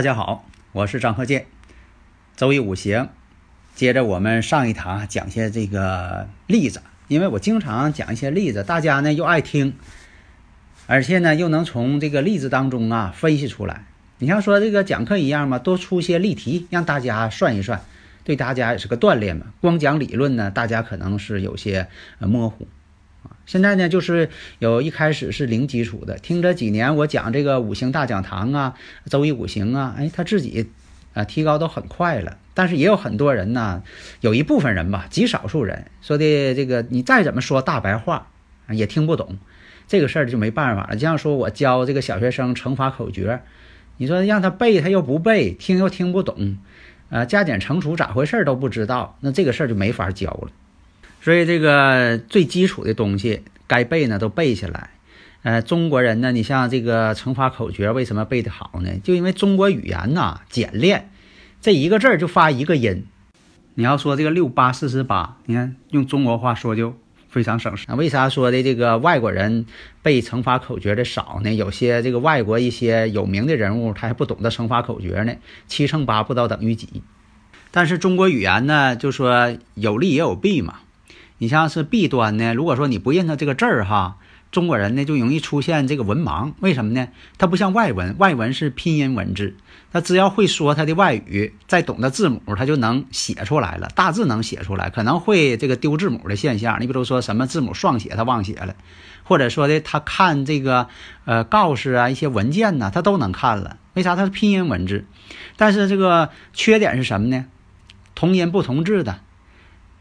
大家好，我是张鹤剑。周易五行，接着我们上一堂讲些这个例子，因为我经常讲一些例子，大家呢又爱听，而且呢又能从这个例子当中啊分析出来。你像说这个讲课一样嘛，多出些例题，让大家算一算，对大家也是个锻炼嘛。光讲理论呢，大家可能是有些模糊。现在呢，就是有一开始是零基础的，听这几年我讲这个五行大讲堂啊，周易五行啊，哎，他自己啊提高都很快了。但是也有很多人呢，有一部分人吧，极少数人说的这个，你再怎么说大白话也听不懂，这个事儿就没办法了。就像说我教这个小学生乘法口诀，你说让他背他又不背，听又听不懂，啊，加减乘除咋回事都不知道，那这个事儿就没法教了。所以这个最基础的东西该背呢都背下来。呃，中国人呢，你像这个乘法口诀为什么背得好呢？就因为中国语言呐简练，这一个字儿就发一个音。你要说这个六八四十八，你看用中国话说就非常省事。那为啥说的这个外国人背乘法口诀的少呢？有些这个外国一些有名的人物他还不懂得乘法口诀呢，七乘八不知道等于几。但是中国语言呢，就说有利也有弊嘛。你像是弊端呢？如果说你不认他这个字儿哈，中国人呢就容易出现这个文盲。为什么呢？他不像外文，外文是拼音文字，他只要会说他的外语，再懂得字母，他就能写出来了，大致能写出来。可能会这个丢字母的现象，你比如说什么字母双写他忘写了，或者说的他看这个呃告示啊一些文件呢，他都能看了。为啥？他是拼音文字。但是这个缺点是什么呢？同音不同字的，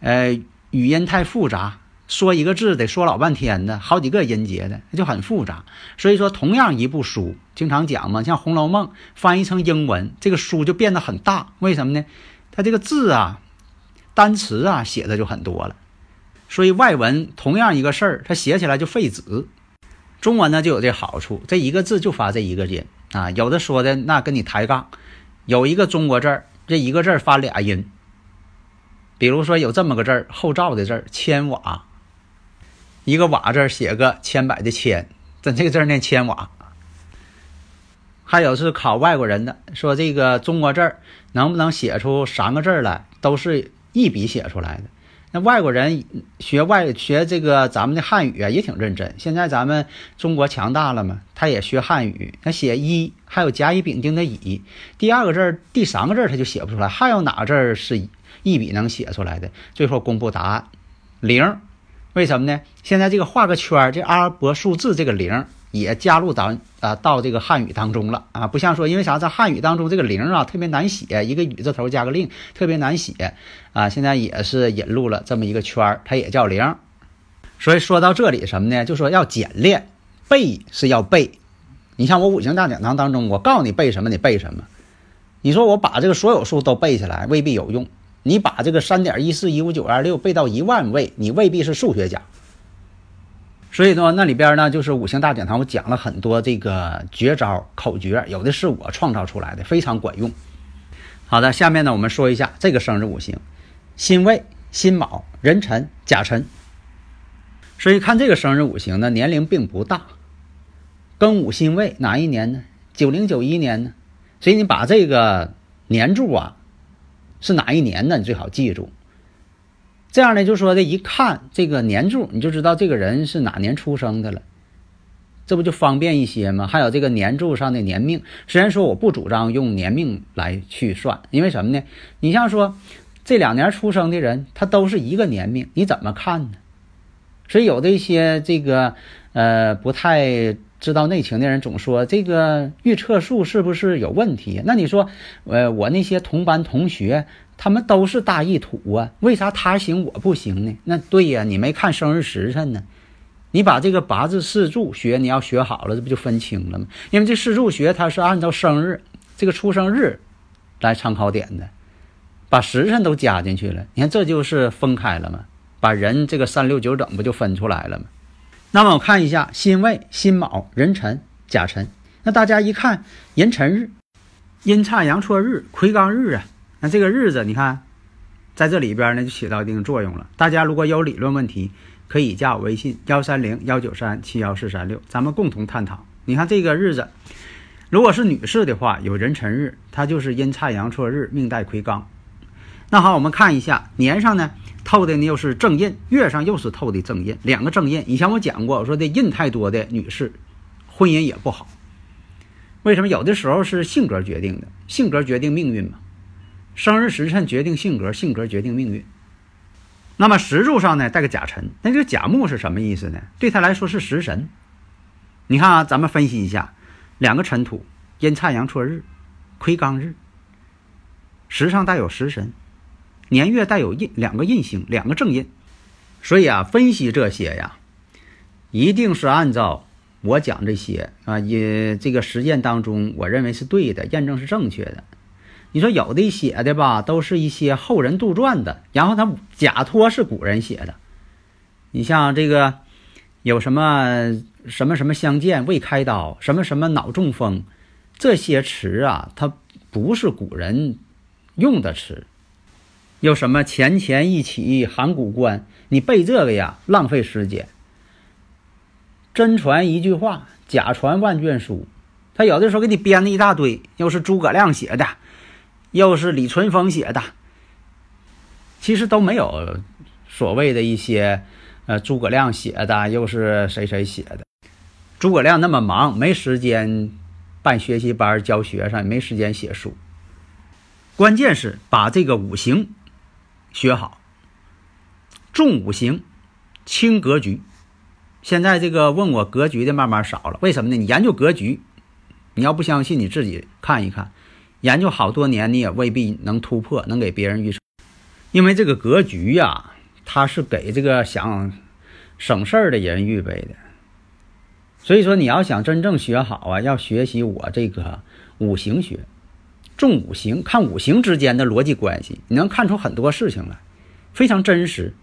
呃。语音太复杂，说一个字得说老半天的，好几个音节的，那就很复杂。所以说，同样一部书，经常讲嘛，像《红楼梦》翻译成英文，这个书就变得很大。为什么呢？它这个字啊，单词啊写的就很多了。所以外文同样一个事儿，它写起来就费纸。中文呢就有这好处，这一个字就发这一个音啊。有的说的那跟你抬杠，有一个中国字儿，这一个字儿发俩音。比如说有这么个字儿，后赵的字儿，千瓦，一个瓦字写个千百的千，这这个字念千瓦。还有是考外国人的，说这个中国字儿能不能写出三个字来，都是一笔写出来的。那外国人学外学这个咱们的汉语啊，也挺认真。现在咱们中国强大了嘛，他也学汉语，他写一，还有甲乙丙丁的乙，第二个字儿，第三个字儿他就写不出来，还有哪个字儿是？一笔能写出来的，最后公布答案，零，为什么呢？现在这个画个圈儿，这阿拉伯数字这个零也加入咱啊到这个汉语当中了啊，不像说因为啥在汉语当中这个零啊特别难写，一个雨字头加个令特别难写啊，现在也是引入了这么一个圈儿，它也叫零。所以说到这里什么呢？就说要简练，背是要背。你像我五行大讲堂当中，我告诉你背什么，你背什么。你说我把这个所有数都背下来，未必有用。你把这个三点一四一五九二六背到一万位，你未必是数学家。所以呢，那里边呢就是五行大讲堂，我讲了很多这个绝招口诀，有的是我创造出来的，非常管用。好的，下面呢我们说一下这个生日五行：辛未、辛卯、壬辰、甲辰。所以看这个生日五行呢，年龄并不大。庚午辛未哪一年呢？九零九一年呢？所以你把这个年柱啊。是哪一年呢？你最好记住。这样呢，就说这一看这个年柱，你就知道这个人是哪年出生的了，这不就方便一些吗？还有这个年柱上的年命，虽然说我不主张用年命来去算，因为什么呢？你像说这两年出生的人，他都是一个年命，你怎么看呢？所以有的一些这个呃不太。知道内情的人总说这个预测术是不是有问题？那你说，呃，我那些同班同学，他们都是大一土啊，为啥他行我不行呢？那对呀，你没看生日时辰呢。你把这个八字四柱学，你要学好了，这不就分清了吗？因为这四柱学它是按照生日这个出生日来参考点的，把时辰都加进去了，你看这就是分开了嘛，把人这个三六九等不就分出来了吗？那么我看一下辛未、辛卯、壬辰、甲辰，那大家一看寅辰日、阴差阳错日、魁罡日啊，那这个日子你看在这里边呢就起到一定作用了。大家如果有理论问题，可以加我微信幺三零幺九三七幺四三六，咱们共同探讨。你看这个日子，如果是女士的话，有壬辰日，它就是阴差阳错日，命带魁罡。那好，我们看一下年上呢透的呢又是正印，月上又是透的正印，两个正印。以前我讲过，我说这印太多的女士，婚姻也不好。为什么？有的时候是性格决定的，性格决定命运嘛。生日时辰决定性格，性格决定命运。那么石柱上呢带个甲辰，那这个甲木是什么意思呢？对他来说是食神。你看啊，咱们分析一下，两个尘土，阴差阳错日，魁罡日，时上带有食神，年月带有印两个印星，两个正印。所以啊，分析这些呀，一定是按照我讲这些啊，也这个实践当中，我认为是对的，验证是正确的。你说有的写的吧，都是一些后人杜撰的，然后他假托是古人写的。你像这个有什么什么什么相见未开刀，什么什么脑中风，这些词啊，它不是古人用的词。又什么钱钱一起函谷关，你背这个呀，浪费时间。真传一句话，假传万卷书。他有的时候给你编了一大堆，又是诸葛亮写的。又是李淳风写的，其实都没有所谓的一些，呃，诸葛亮写的，又是谁谁写的。诸葛亮那么忙，没时间办学习班教学生，没时间写书。关键是把这个五行学好，重五行，轻格局。现在这个问我格局的慢慢少了，为什么呢？你研究格局，你要不相信，你自己看一看。研究好多年，你也未必能突破，能给别人预测，因为这个格局呀，它是给这个想省事儿的人预备的。所以说，你要想真正学好啊，要学习我这个五行学，重五行，看五行之间的逻辑关系，你能看出很多事情来，非常真实、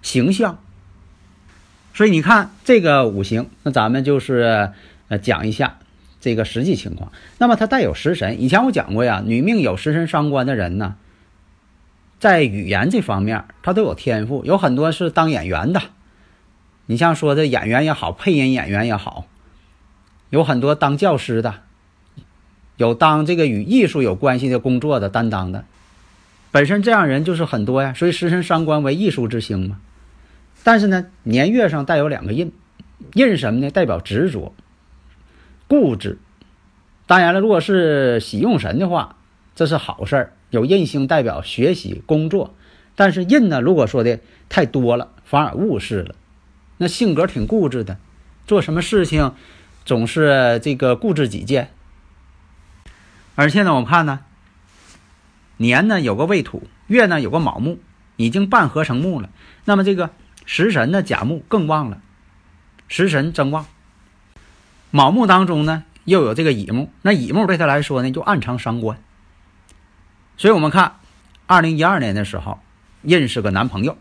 形象。所以你看这个五行，那咱们就是呃讲一下。这个实际情况，那么它带有食神。以前我讲过呀，女命有食神伤官的人呢，在语言这方面他都有天赋，有很多是当演员的。你像说的演员也好，配音演员也好，有很多当教师的，有当这个与艺术有关系的工作的担当的，本身这样人就是很多呀。所以食神伤官为艺术之星嘛。但是呢，年月上带有两个印，印什么呢？代表执着。固执，当然了，如果是喜用神的话，这是好事儿。有印星代表学习工作，但是印呢，如果说的太多了，反而误事了。那性格挺固执的，做什么事情总是这个固执己见。而且呢，我们看呢，年呢有个未土，月呢有个卯木，已经半合成木了。那么这个食神呢甲木更旺了，食神增旺。卯木当中呢，又有这个乙木，那乙木对他来说呢，就暗藏伤官。所以我们看，二零一二年的时候，认识个男朋友。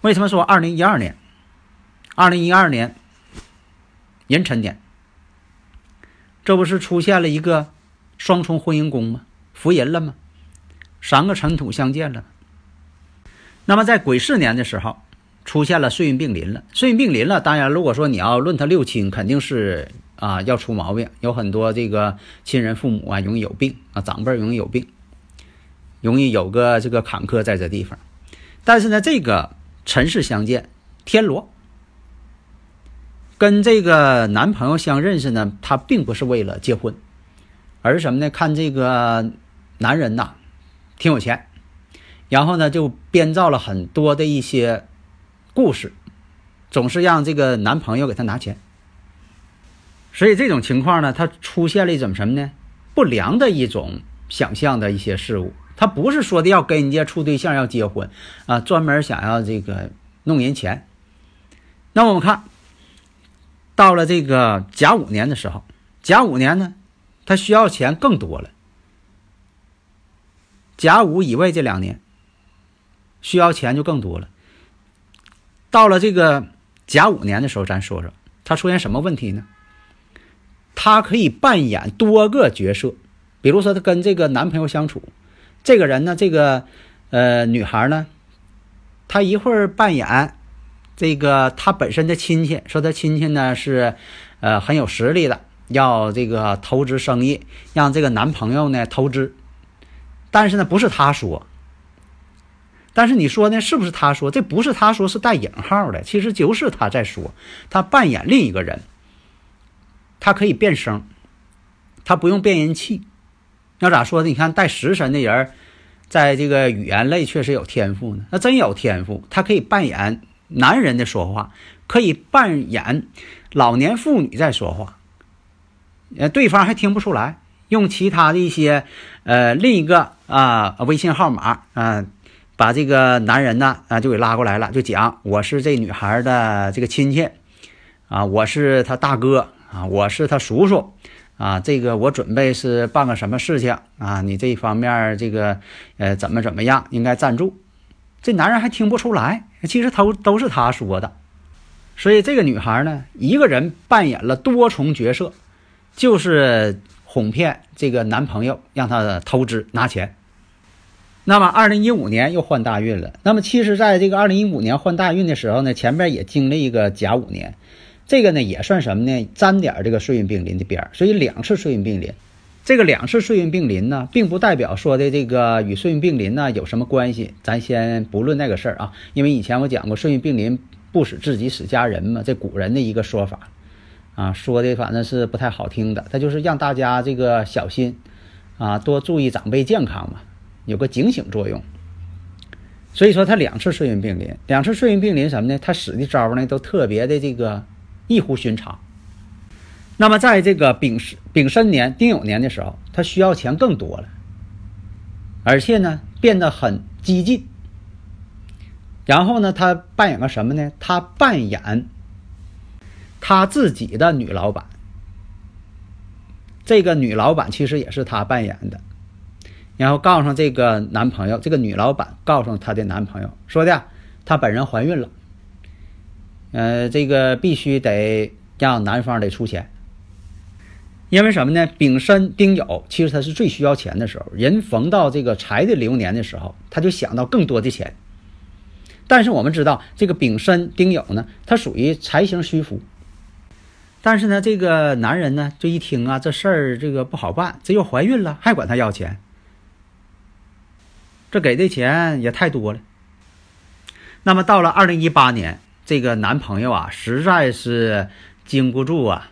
为什么说二零一二年？二零一二年壬辰年，这不是出现了一个双重婚姻宫吗？福银了吗？三个尘土相见了。那么在癸巳年的时候。出现了岁运并临了，岁运并临了。当然，如果说你要论他六亲，肯定是啊要出毛病，有很多这个亲人父母啊容易有病啊，长辈容易有病，容易有个这个坎坷在这地方。但是呢，这个尘世相见，天罗跟这个男朋友相认识呢，他并不是为了结婚，而什么呢？看这个男人呐，挺有钱，然后呢就编造了很多的一些。故事总是让这个男朋友给她拿钱，所以这种情况呢，它出现了一种什么呢？不良的一种想象的一些事物，他不是说的要跟人家处对象要结婚啊，专门想要这个弄人钱。那我们看到了这个甲午年的时候，甲午年呢，他需要钱更多了。甲午乙未这两年需要钱就更多了。到了这个甲午年的时候，咱说说他出现什么问题呢？他可以扮演多个角色，比如说他跟这个男朋友相处，这个人呢，这个呃女孩呢，她一会儿扮演这个她本身的亲戚，说她亲戚呢是呃很有实力的，要这个投资生意，让这个男朋友呢投资，但是呢不是他说，但是你说呢是不是他说？这不是他说，是带引号的，其实就是他在说，他扮演另一个人。他可以变声，他不用变音器。要咋说呢？你看带食神的人，在这个语言类确实有天赋呢。那真有天赋，他可以扮演男人的说话，可以扮演老年妇女在说话，呃，对方还听不出来。用其他的一些呃另一个啊微信号码啊，把这个男人呢啊就给拉过来了，就讲我是这女孩的这个亲戚啊，我是他大哥。啊，我是他叔叔，啊，这个我准备是办个什么事情啊？你这一方面这个，呃，怎么怎么样？应该赞助。这男人还听不出来，其实都都是他说的。所以这个女孩呢，一个人扮演了多重角色，就是哄骗这个男朋友，让他投资拿钱。那么，二零一五年又换大运了。那么，其实在这个二零一五年换大运的时候呢，前边也经历一个甲午年。这个呢也算什么呢？沾点这个岁运并临的边儿，所以两次岁运并临。这个两次岁运并临呢，并不代表说的这个与岁运并临呢有什么关系。咱先不论那个事儿啊，因为以前我讲过岁运并临不使自己死家人嘛，这古人的一个说法啊，说的反正是不太好听的。他就是让大家这个小心啊，多注意长辈健康嘛，有个警醒作用。所以说他两次岁运并临，两次岁运并临什么呢？他使的招呢都特别的这个。异乎寻常。那么，在这个丙申丙申年、丁酉年的时候，他需要钱更多了，而且呢，变得很激进。然后呢，他扮演个什么呢？他扮演他自己的女老板。这个女老板其实也是他扮演的。然后告诉这个男朋友，这个女老板告诉她的男朋友说的，她本人怀孕了。呃，这个必须得让男方得出钱，因为什么呢？丙申丁酉，其实他是最需要钱的时候。人逢到这个财的流年的时候，他就想到更多的钱。但是我们知道，这个丙申丁酉呢，它属于财星虚浮。但是呢，这个男人呢，这一听啊，这事儿这个不好办，这又怀孕了，还管他要钱，这给的钱也太多了。那么到了二零一八年。这个男朋友啊，实在是经不住啊，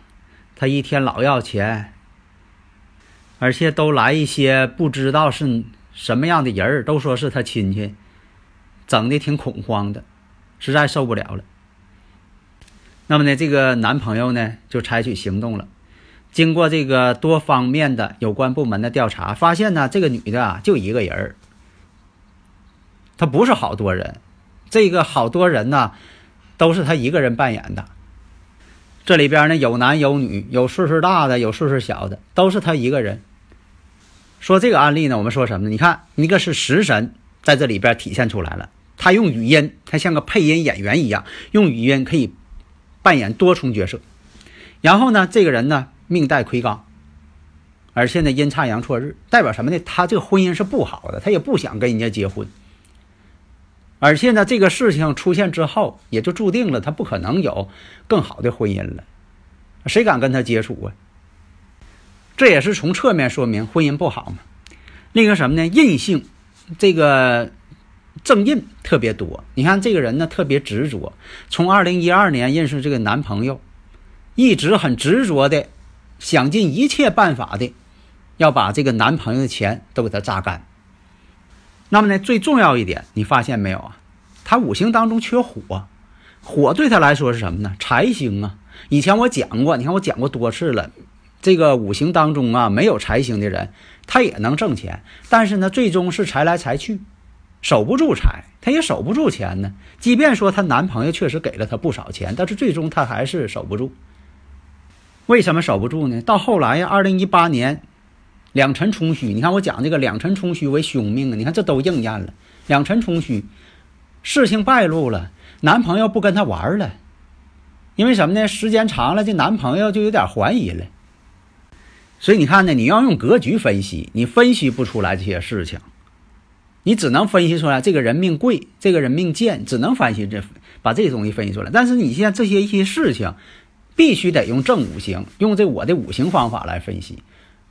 他一天老要钱，而且都来一些不知道是什么样的人儿，都说是他亲戚，整的挺恐慌的，实在受不了了。那么呢，这个男朋友呢就采取行动了，经过这个多方面的有关部门的调查，发现呢，这个女的啊就一个人儿，她不是好多人，这个好多人呢。都是他一个人扮演的，这里边呢有男有女，有岁数大的，有岁数小的，都是他一个人。说这个案例呢，我们说什么呢？你看，一个是食神在这里边体现出来了，他用语音，他像个配音演员一样，用语音可以扮演多重角色。然后呢，这个人呢命带魁罡，而且呢阴差阳错日，代表什么呢？他这个婚姻是不好的，他也不想跟人家结婚。而且呢，这个事情出现之后，也就注定了他不可能有更好的婚姻了。谁敢跟他接触啊？这也是从侧面说明婚姻不好嘛。另一个什么呢？印性，这个正印特别多。你看这个人呢，特别执着。从二零一二年认识这个男朋友，一直很执着的，想尽一切办法的，要把这个男朋友的钱都给他榨干。那么呢，最重要一点，你发现没有啊？他五行当中缺火，火对他来说是什么呢？财星啊！以前我讲过，你看我讲过多次了，这个五行当中啊没有财星的人，他也能挣钱，但是呢，最终是财来财去，守不住财，她也守不住钱呢。即便说她男朋友确实给了她不少钱，但是最终她还是守不住。为什么守不住呢？到后来呀，二零一八年两辰冲虚，你看我讲这个两辰冲虚为凶命啊，你看这都应验了。两辰冲虚，事情败露了，男朋友不跟她玩了，因为什么呢？时间长了，这男朋友就有点怀疑了。所以你看呢，你要用格局分析，你分析不出来这些事情，你只能分析出来这个人命贵，这个人命贱，只能分析这把这东西分析出来。但是你现在这些一些事情，必须得用正五行，用这我的五行方法来分析，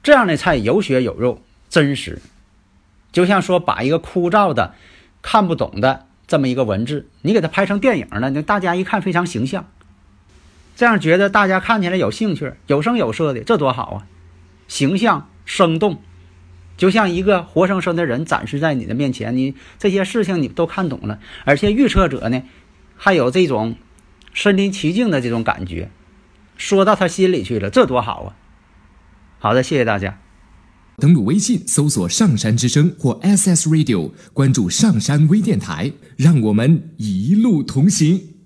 这样的才有血有肉，真实。就像说把一个枯燥的、看不懂的这么一个文字，你给它拍成电影了，那大家一看非常形象，这样觉得大家看起来有兴趣，有声有色的，这多好啊！形象生动，就像一个活生生的人展示在你的面前，你这些事情你都看懂了，而且预测者呢，还有这种身临其境的这种感觉，说到他心里去了，这多好啊！好的，谢谢大家。登录微信搜索“上山之声”或 “SS Radio”，关注上山微电台，让我们一路同行。